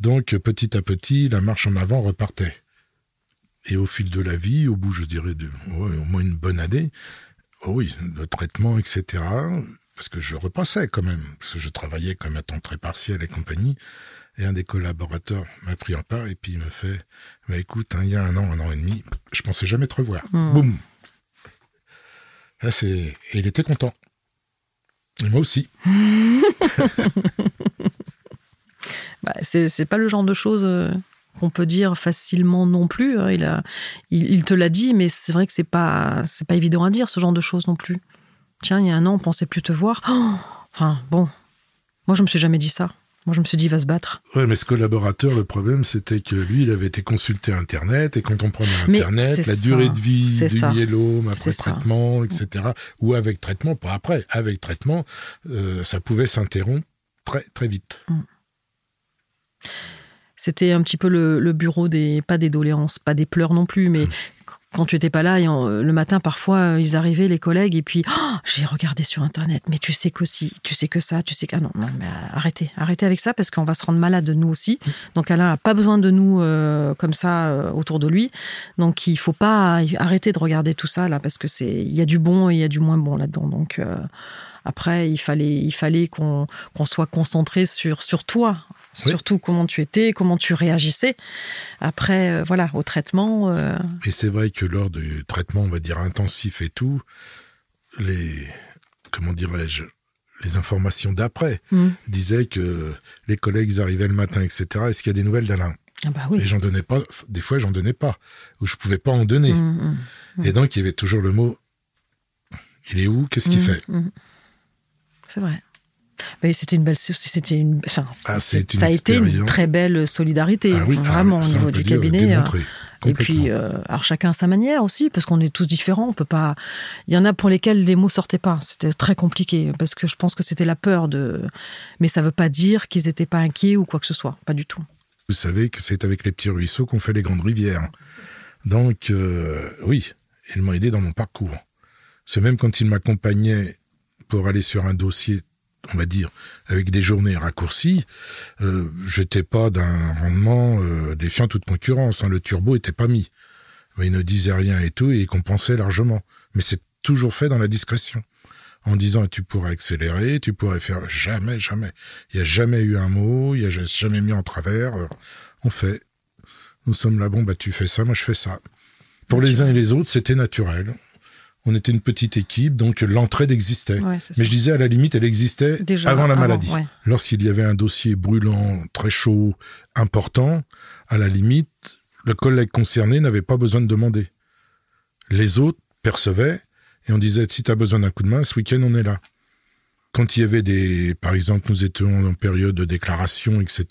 S2: Donc, petit à petit, la marche en avant repartait. Et au fil de la vie, au bout, je dirais, de, au moins une bonne année, oh oui, le traitement, etc., parce que je repassais quand même, parce que je travaillais comme à temps très partiel et compagnie, et un des collaborateurs m'a pris en part et puis il me fait, bah écoute, hein, il y a un an, un an et demi, je pensais jamais te revoir.
S3: Hmm.
S2: Boum. Et il était content. Et moi aussi.
S3: Bah, c'est pas le genre de choses euh, qu'on peut dire facilement non plus. hein. Il, te l'a dit, mais c'est vrai que c'est pas, pas évident à dire ce genre de choses non plus. Tiens, il y a un an, on pensait plus te voir. Enfin, bon. Moi, je me suis jamais dit ça. Moi, je me suis dit, il va se battre.
S2: Ouais, mais ce collaborateur, le problème, c'était que lui, il avait été consulté Internet, et quand on prenait Internet, la
S3: ça,
S2: durée de vie du
S3: ça.
S2: myélome après
S3: ça.
S2: traitement, etc., ou avec traitement, pas après, avec traitement, euh, ça pouvait s'interrompre très, très vite.
S3: C'était un petit peu le, le bureau des, pas des doléances, pas des pleurs non plus, mais quand tu étais pas là, et en- le matin, parfois, euh, ils arrivaient, les collègues, et puis, Oh, j'ai regardé sur Internet, mais tu sais qu'aussi, tu sais que ça, tu sais que, ah non, non, mais euh, arrêtez, arrêtez avec ça, parce qu'on va se rendre malade, nous aussi. Donc, Alain n'a pas besoin de nous euh, comme ça euh, autour de lui. Donc, il faut pas arrêter de regarder tout ça, là, parce que c'est, il y a du bon et il y a du moins bon là-dedans. Donc, euh, après, il fallait, il fallait qu'on qu'on soit concentré sur, sur toi,
S2: Oui.
S3: surtout comment tu étais, comment tu réagissais. Après, euh, voilà, au traitement, euh,
S2: Et c'est vrai que lors du traitement, on va dire intensif et tout, les, comment dirais-je, les informations d'après
S3: hmm.
S2: disaient que les collègues arrivaient le matin, etc. Est-ce qu'il y a des nouvelles d'Alain?
S3: Ah bah oui.
S2: Et j'en donnais pas, des fois j'en donnais pas, ou je pouvais pas en donner.
S3: Hmm, hmm.
S2: Et donc il y avait toujours le mot il est où? Qu'est-ce qu'il fait.
S3: C'est vrai. C'était une belle, c'était une, enfin,
S2: Ah,
S3: c'est-
S2: une
S3: ça a été une très belle solidarité,
S2: Ah oui,
S3: vraiment
S2: ah,
S3: au niveau du
S2: dire,
S3: cabinet.
S2: démontrer,
S3: Et puis, euh, alors chacun à sa manière aussi, parce qu'on est tous différents. On peut pas. Il y en a pour lesquels les mots sortaient pas. C'était très compliqué parce que je pense que c'était la peur de. Mais ça veut pas dire qu'ils étaient pas inquiets ou quoi que ce soit. Pas du tout.
S2: Vous savez que c'est avec les petits ruisseaux qu'on fait les grandes rivières. Donc, euh, oui, ils m'ont aidé dans mon parcours. C'est même quand ils m'accompagnaient pour aller sur un dossier, on va dire, avec des journées raccourcies, euh, j'étais pas d'un rendement euh, défiant toute concurrence. hein. le turbo était pas mis. Mais ils ne disaient rien et tout, et ils compensaient largement. Mais c'est toujours fait dans la discrétion. En disant, tu pourrais accélérer, tu pourrais faire... Jamais, jamais. Il n'y a jamais eu un mot, il n'y a jamais mis en travers. Euh, On fait. Nous sommes là, bon, bah tu fais ça, moi je fais ça. Pour les uns et les autres, c'était naturel. On était une petite équipe, donc l'entraide existait.
S3: Ouais,
S2: Mais je disais, à la limite, elle existait
S3: Déjà,
S2: avant la maladie.
S3: ouais.
S2: Lorsqu'il y avait un dossier brûlant, très chaud, important, à la limite, le collègue concerné n'avait pas besoin de demander. Les autres percevaient et on disait, si tu as besoin d'un coup de main, ce week-end, on est là. Quand il y avait des, par exemple, nous étions en période de déclaration, etc.,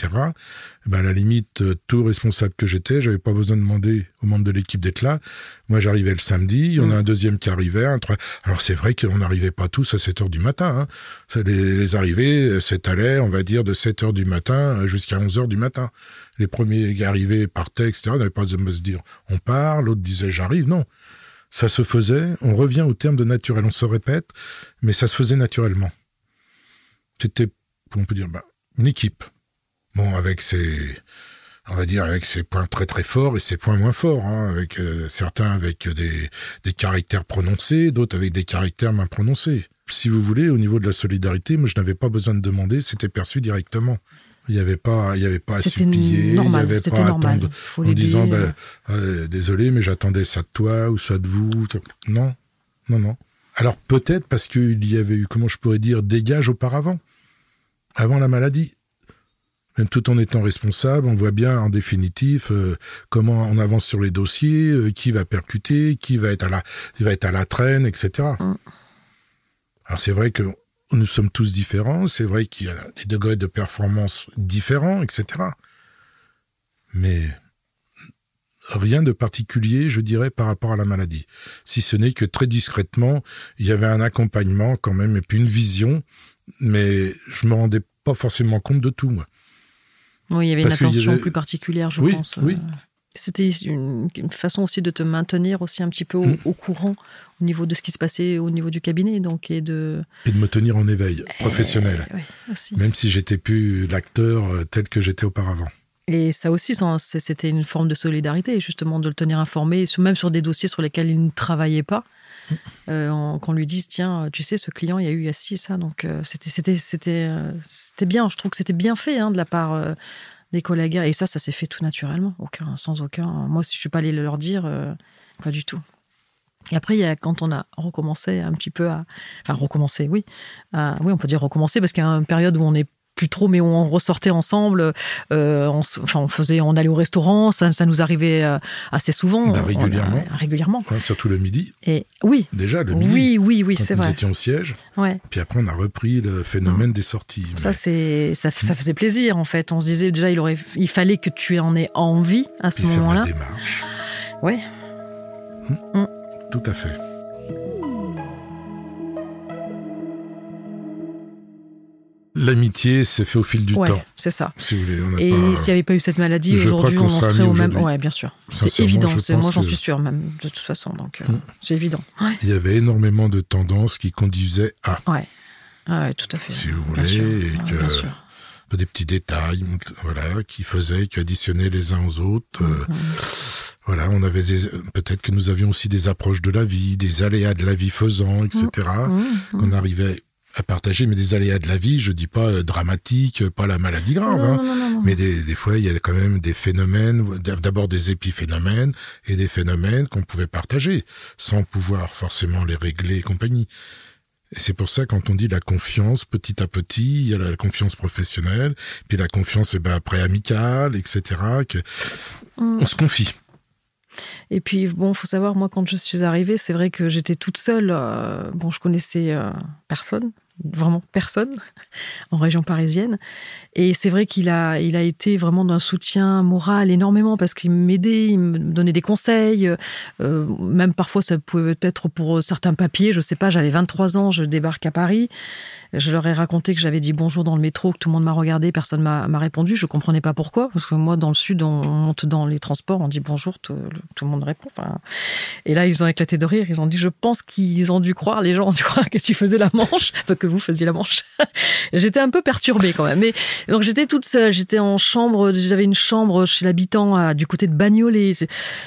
S2: ben à la limite, euh, tout responsable que j'étais, j'avais pas besoin de demander aux membres de l'équipe d'être là. Moi, j'arrivais le samedi, il y en a un deuxième qui arrivait, un trois. Alors, c'est vrai qu'on n'arrivait pas tous à 7 heures du matin, hein. Les, les arrivées euh, s'étalaient, on va dire, de 7 heures du matin euh, jusqu'à 11 heures du matin. Les premiers qui arrivaient partaient, etc., n'avaient pas besoin de se dire, on part, l'autre disait, j'arrive. Non. Ça se faisait, on revient au terme de naturel, on se répète, mais ça se faisait naturellement. C'était, on peut dire, bah, une équipe. Bon, avec ses, on va dire, avec ses points très très forts et ses points moins forts, hein, avec euh, certains avec des, des caractères prononcés, d'autres avec des caractères moins prononcés. Si vous voulez, au niveau de la solidarité, moi je n'avais pas besoin de demander, c'était perçu directement. Il n'y avait pas, il y avait pas à supplier, il n'y avait pas à
S3: normal.
S2: attendre en disant, ben, euh, désolé, mais j'attendais ça de toi ou ça de vous. Non, non, non. Alors peut-être parce qu'il y avait eu, comment je pourrais dire, des gages auparavant, avant la maladie. Même tout en étant responsable, on voit bien en définitif euh, comment on avance sur les dossiers, euh, qui va percuter, qui va être à la, qui va être à la traîne, etc.
S3: Mm.
S2: Alors c'est vrai que nous sommes tous différents, c'est vrai qu'il y a des degrés de performance différents, etc. Mais rien de particulier, je dirais, par rapport à la maladie. Si ce n'est que très discrètement, il y avait un accompagnement quand même, et puis une vision, mais je me rendais pas forcément compte de tout, moi.
S3: Oui, il y avait une
S2: Parce
S3: attention
S2: avait-
S3: plus particulière, je
S2: Oui,
S3: pense.
S2: oui.
S3: Euh, C'était une, une façon aussi de te maintenir aussi un petit peu au,
S2: Mm.
S3: au courant au niveau de ce qui se passait au niveau du cabinet, donc et de
S2: Et de me tenir en éveil professionnel,
S3: Eh, oui, aussi.
S2: même si j'étais plus l'acteur euh, tel que j'étais auparavant.
S3: Et ça aussi, c'était une forme de solidarité, justement, de le tenir informé, même sur des dossiers sur lesquels il ne travaillait pas. Euh, qu'on lui dise tiens tu sais ce client il y a eu il y a ci ça donc euh, euh, c'était bien je trouve que c'était bien fait hein, de la part des collègues et ça ça s'est fait tout naturellement sans aucun moi si je suis pas allée leur dire pas du tout et après, quand on a recommencé un petit peu à. Enfin, recommencer, oui. oui, on peut dire recommencer, parce qu'il y a une période où on est plus trop, mais on ressortait ensemble. Euh, on, enfin, on faisait, on allait au restaurant. Ça, ça nous arrivait euh, assez souvent.
S2: Bah, régulièrement.
S3: régulièrement.
S2: surtout le midi.
S3: Et oui.
S2: Déjà le midi.
S3: Oui, oui, oui, c'est vrai.
S2: Nous étions au siège.
S3: Ouais.
S2: Puis après, on a repris le phénomène des sorties.
S3: Ça, c'est, ça, ça, faisait plaisir en fait. On se disait déjà, il aurait, il fallait que tu en aies envie à ce moment-là.
S2: Faire la démarche.
S3: Ouais.
S2: Hum. Tout à fait. L'amitié s'est fait au fil du
S3: ouais,
S2: temps.
S3: C'est ça.
S2: Si vous voulez,
S3: Et s'il n'y avait pas eu cette maladie, aujourd'hui, on serait au même. Ouais, bien sûr. C'est évident. Moi, j'en suis sûr, même, de toute façon. Donc, euh, mm. c'est évident.
S2: Il y avait énormément de tendances qui conduisaient à.
S3: Ouais. Ah ouais, tout à fait.
S2: Si vous voulez. Et que des petits détails voilà, qui faisaient, qui additionnaient les uns aux autres. Euh, mm, mm. voilà, on avait peut-être que nous avions aussi des approches de la vie, des aléas de la vie faisant, etc. qu'on arrivait à partager, mais des aléas de la vie, je dis pas euh, dramatique, euh, pas la maladie grave, hein, mais des, des, fois il y a quand même des phénomènes, d'abord des épiphénomènes et des phénomènes qu'on pouvait partager sans pouvoir forcément les régler et compagnie. Et c'est pour ça quand on dit la confiance, petit à petit, il y a la confiance professionnelle, puis la confiance et eh ben après amicale, etc. Que mm. on se confie.
S3: Et puis, bon, faut savoir, moi, quand je suis arrivée, c'est vrai que j'étais toute seule. Euh, bon, je connaissais personne vraiment personne en région parisienne. Et c'est vrai qu'il a, il a été vraiment d'un soutien moral énormément parce qu'il m'aidait, il me donnait des conseils. Euh, même parfois, ça pouvait être pour certains papiers. Je sais pas, j'avais 23 ans, je débarque à Paris. Je leur ai raconté que j'avais dit bonjour dans le métro, que tout le monde m'a regardé, personne m'a répondu. Je comprenais pas pourquoi, parce que moi, dans le sud, on monte dans les transports, on dit bonjour, tout, le monde répond. Enfin, et là, ils ont éclaté de rire. Ils ont dit, je pense qu'ils ont dû croire, les gens ont dû croire que tu faisais la manche, enfin, que vous faisiez la manche. j'étais un peu perturbée quand même. Mais donc j'étais toute seule, j'étais en chambre, j'avais une chambre chez l'habitant du côté de Bagnolet.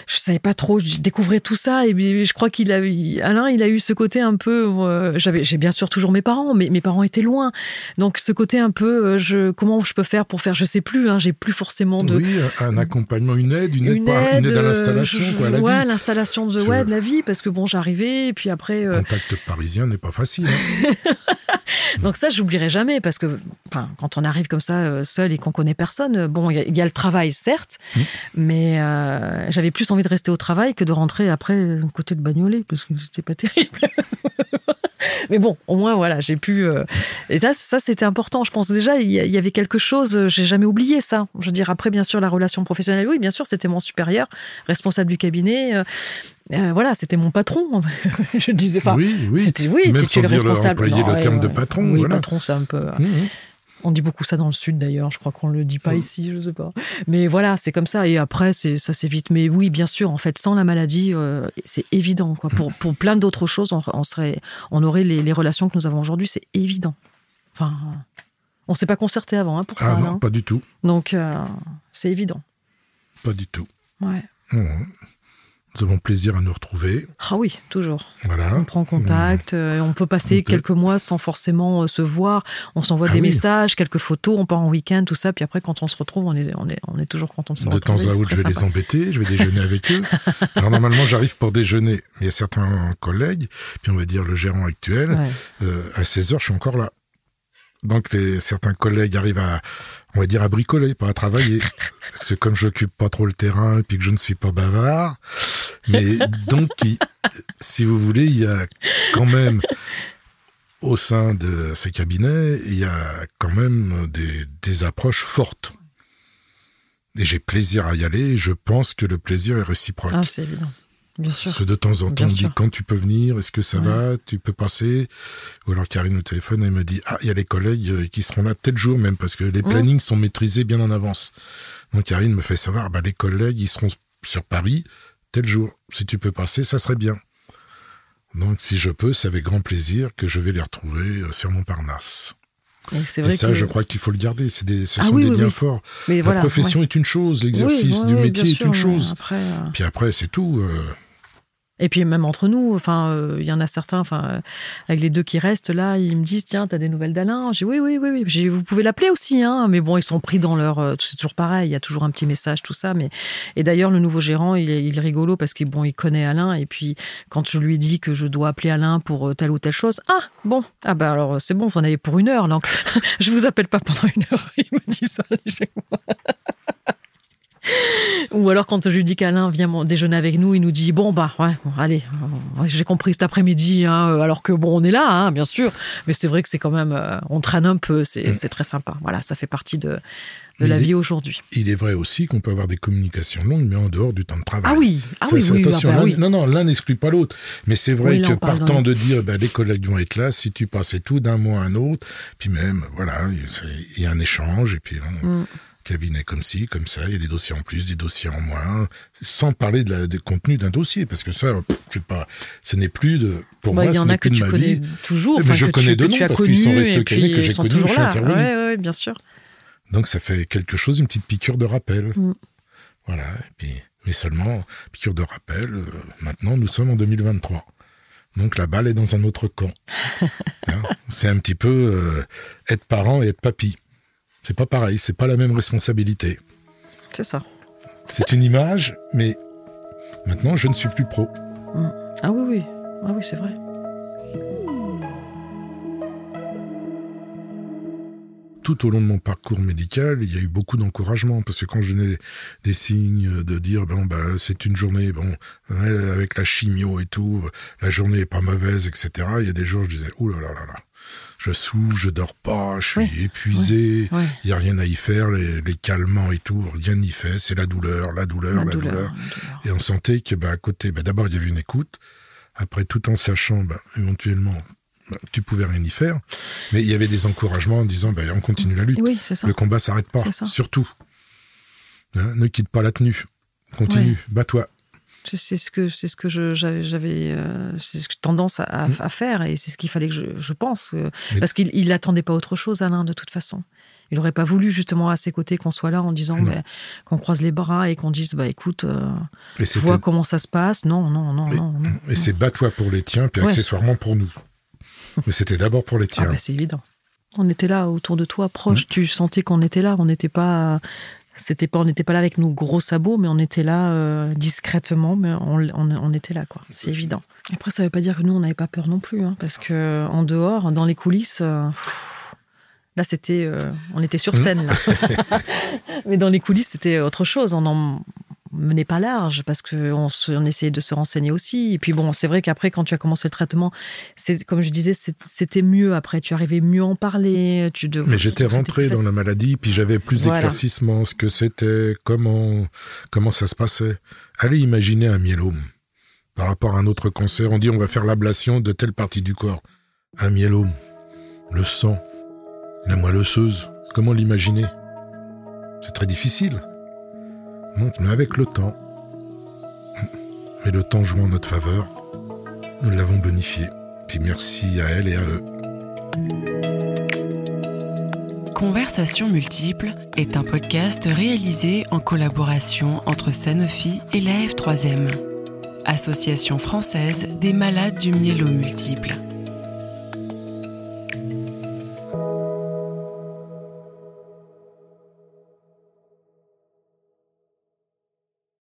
S3: Je savais pas trop, je découvrais tout ça et je crois qu'il a, Alain, il a eu ce côté un peu. Euh, j'avais, j'ai bien sûr toujours mes parents, mais mes parents été loin. Donc ce côté un peu, euh, je, comment je peux faire pour faire, je sais plus, hein, j'ai plus forcément de...
S2: Oui, un accompagnement, une aide, une, aide, à
S3: euh,
S2: l'installation, quoi, la
S3: ouais, l'installation de, ouais, de la vie, parce que bon, j'arrivais, et puis après...
S2: Euh, Contact parisien n'est pas facile. Hein.
S3: Donc ça, j'oublierai jamais, parce que quand on arrive comme ça, seul et qu'on connaît personne, bon, il y, a le travail, certes, mmh. mais j'avais plus envie de rester au travail que de rentrer après côté de Bagnolet, parce que c'était pas terrible. mais bon, au moins, voilà, j'ai pu et ça, ça c'était important. Je pense déjà, il y avait quelque chose, euh, j'ai jamais oublié ça. Je veux dire, après, bien sûr, la relation professionnelle, oui, bien sûr, c'était mon supérieur, responsable du cabinet. Euh, euh, voilà, c'était mon patron. je disais, enfin,
S2: oui, oui,
S3: c'était, oui,
S2: Même es le responsable? Le, le terme de patron.
S3: Oui,
S2: voilà.
S3: patron, c'est un peu. Mmh, mmh. On dit beaucoup ça dans le sud d'ailleurs, je crois qu'on le dit pas mmh. ici, je sais pas. Mais voilà, c'est comme ça. Et après, c'est ça c'est vite. Mais oui, bien sûr, en fait, sans la maladie, c'est évident. Quoi. Pour, pour plein d'autres choses, on, serait, on aurait les, les relations que nous avons aujourd'hui, c'est évident. Enfin, on s'est pas concerté avant hein, pour
S2: ah
S3: ça.
S2: Ah non, pas du tout.
S3: Donc, euh, c'est évident.
S2: Pas du tout.
S3: Ouais.
S2: Nous avons plaisir à nous retrouver.
S3: Ah oui, toujours.
S2: Voilà.
S3: On prend contact, euh, on peut passer quelques mois sans forcément euh, se voir. On s'envoie ah des messages, quelques photos, on part en week-end, tout ça. Puis après, quand on se retrouve, on est, on est, on est toujours content de se retrouver.
S2: De temps à autre, je vais les embêter, je vais déjeuner avec eux. Alors normalement, j'arrive pour déjeuner. Il y a certains collègues, puis on va dire le gérant actuel, à 16 h je suis encore là. Donc les, certains collègues arrivent à, on va dire, à bricoler, pas à travailler. Parce que comme j'occupe pas trop le terrain et puis que je ne suis pas bavard, mais donc, si vous voulez, il y a quand même au sein de ces cabinets, il y a quand même des, des approches fortes. Et j'ai plaisir à y aller. Et je pense que le plaisir est réciproque.
S3: Ah, c'est évident. Bien sûr.
S2: de temps en temps, on me dit quand tu peux venir, est-ce que ça va, tu peux passer? Ou alors Karine au téléphone, elle me dit ah il y a les collègues euh, qui seront là tel jour même parce que les mmh. plannings sont maîtrisés bien en avance. Donc Karine me fait savoir bah les collègues ils seront sur Paris tel jour. Si tu peux passer, ça serait bien. Donc si je peux, c'est avec grand plaisir que je vais les retrouver euh, sur Montparnasse.
S3: Et,
S2: Et ça,
S3: que...
S2: je crois qu'il faut le garder. C'est des, ce
S3: Ah
S2: sont
S3: oui,
S2: des
S3: oui,
S2: liens
S3: oui.
S2: forts.
S3: Mais
S2: La
S3: voilà,
S2: profession
S3: ouais.
S2: est une chose, l'exercice du métier est
S3: sûr,
S2: une chose.
S3: Après, euh,
S2: Puis après, c'est tout. euh.
S3: Et puis même entre nous, enfin, euh, il y en a certains, enfin, euh, avec les deux qui restent là, ils me disent tiens, t'as des nouvelles d'Alain J'ai oui, oui, oui, oui. J'ai vous pouvez l'appeler aussi, hein. Mais bon, ils sont pris dans leur, euh, c'est toujours pareil. Il y a toujours un petit message, tout ça. Mais et d'ailleurs, le nouveau gérant, il est, il est rigolo parce qu'il bon, il connaît Alain. Et puis quand je lui dis que je dois appeler Alain pour euh, telle ou telle chose, ah bon, ah bah alors c'est bon, vous en avez pour une heure, donc je vous appelle pas pendant une heure. Il me dit ça. Ou alors quand je lui dis qu'Alain vient déjeuner avec nous, il nous dit bon bah ouais, bon, allez, euh, j'ai compris cet après-midi, hein, euh, alors que bon on est là, hein, bien sûr, mais c'est vrai que c'est quand même, euh, on traîne un peu, c'est
S2: Mm.
S3: c'est très sympa. Voilà, ça fait partie de, de la
S2: est-
S3: vie aujourd'hui.
S2: Il est vrai aussi qu'on peut avoir des communications longues, mais en dehors du temps de travail.
S3: Ah oui, ah oui, oui,
S2: attention,
S3: ah bah oui.
S2: non, non, l'un n'exclut pas l'autre. Mais c'est vrai
S3: Oui,
S2: que partant de dire, ben, les collègues vont être là, si tu passais tout d'un mois à un autre, puis même, voilà, il y a un échange, et puis
S3: Mm.
S2: Cabinet comme ci, comme ça, il y a des dossiers en plus, des dossiers en moins, sans parler de la, du contenu d'un dossier, parce que ça, je sais pas, ce n'est plus de, pour
S3: Bah,
S2: moi, ce n'est plus de ma vie.
S3: toujours.
S2: Mais
S3: enfin,
S2: je connais
S3: tu,
S2: de
S3: que
S2: nom
S3: tu as
S2: parce qu'ils sont restés au cabinet, que j'ai
S3: ils sont
S2: connu,
S3: toujours
S2: je suis intervenu.
S3: Ouais, ouais, bien sûr.
S2: Donc ça fait quelque chose, une petite piqûre de rappel.
S3: Mm.
S2: Voilà. Et puis, mais seulement, piqûre de rappel, euh, maintenant nous sommes en 2023. Donc la balle est dans un autre camp. Hein, c'est un petit peu euh, être parent et être papy. C'est pas pareil, c'est pas la même responsabilité.
S3: C'est ça.
S2: C'est une image, mais maintenant je ne suis plus pro.
S3: Ah oui, oui, ah oui, c'est vrai.
S2: Tout au long de mon parcours médical, il y a eu beaucoup d'encouragement parce que quand je venais des signes de dire bon bah c'est une journée bon ouais, avec la chimio et tout, la journée est pas mauvaise etc. Il y a des jours je disais ouh là là là là, je souffre, je dors pas, je suis épuisé,
S3: Ouais.
S2: il y a rien à y faire, les, les calmants et tout, rien n'y fait, c'est la douleur, la douleur, la, douleur.
S3: la douleur.
S2: Et on sentait que bah à côté, bah, d'abord il y avait une écoute, après tout en sachant bah, éventuellement tu pouvais rien y faire, mais il y avait des encouragements en disant bah, on continue la lutte.
S3: Oui, c'est ça.
S2: Le combat s'arrête pas, surtout. Hein, ne quitte pas la tenue. Continue,
S3: Ouais.
S2: bats-toi.
S3: C'est ce que c'est ce que j'avais euh, c'est ce que tendance à, à- à faire et c'est ce qu'il fallait que je, je pense euh, parce qu'il il attendait pas autre chose Alain de toute façon. Il aurait pas voulu justement à ses côtés qu'on soit là en disant bah, qu'on croise les bras et qu'on dise bah écoute euh,
S2: Et
S3: vois comment ça se passe. Non non non
S2: Oui.
S3: non. non.
S2: et c'est bats-toi pour les tiens, puis
S3: Ouais.
S2: accessoirement pour nous. Mais c'était d'abord pour les
S3: Ah
S2: tiens.
S3: bah, c'est évident. On était là autour de toi, proche. Tu sentais qu'on était là. On n'était pas, c'était pas, on n'était pas là avec nos gros sabots, mais on était là euh, discrètement. Mais on, on- on était là, quoi. C'est évident. Après, ça veut pas dire que nous, on n'avait pas peur non plus, hein, parce que en dehors, dans les coulisses. euh, Là, c'était, euh, on était sur scène. Là. Mais dans les coulisses, c'était autre chose. On n'en menait pas large parce qu'on on essayait de se renseigner aussi. Et puis bon, c'est vrai qu'après, quand tu as commencé le traitement, c'est comme je disais, c'était mieux après. Tu arrivais mieux à en parler. Tu
S2: Mais j'étais rentré dans la maladie, puis j'avais plus
S3: Voilà.
S2: d'éclaircissement, ce que c'était, comment, comment ça se passait. Allez imaginer un myélome. Par rapport à un autre cancer, on dit on va faire l'ablation de telle partie du corps. Un myélome. Le sang. La moelle osseuse. Comment l'imaginer? C'est très difficile. Mais avec le temps. Mais le temps jouant en notre faveur, nous l'avons bonifié. Puis merci à elle et à eux.
S1: Conversations multiples est un podcast réalisé en collaboration entre Sanofi et la F3M, Association française des malades du myélome multiple.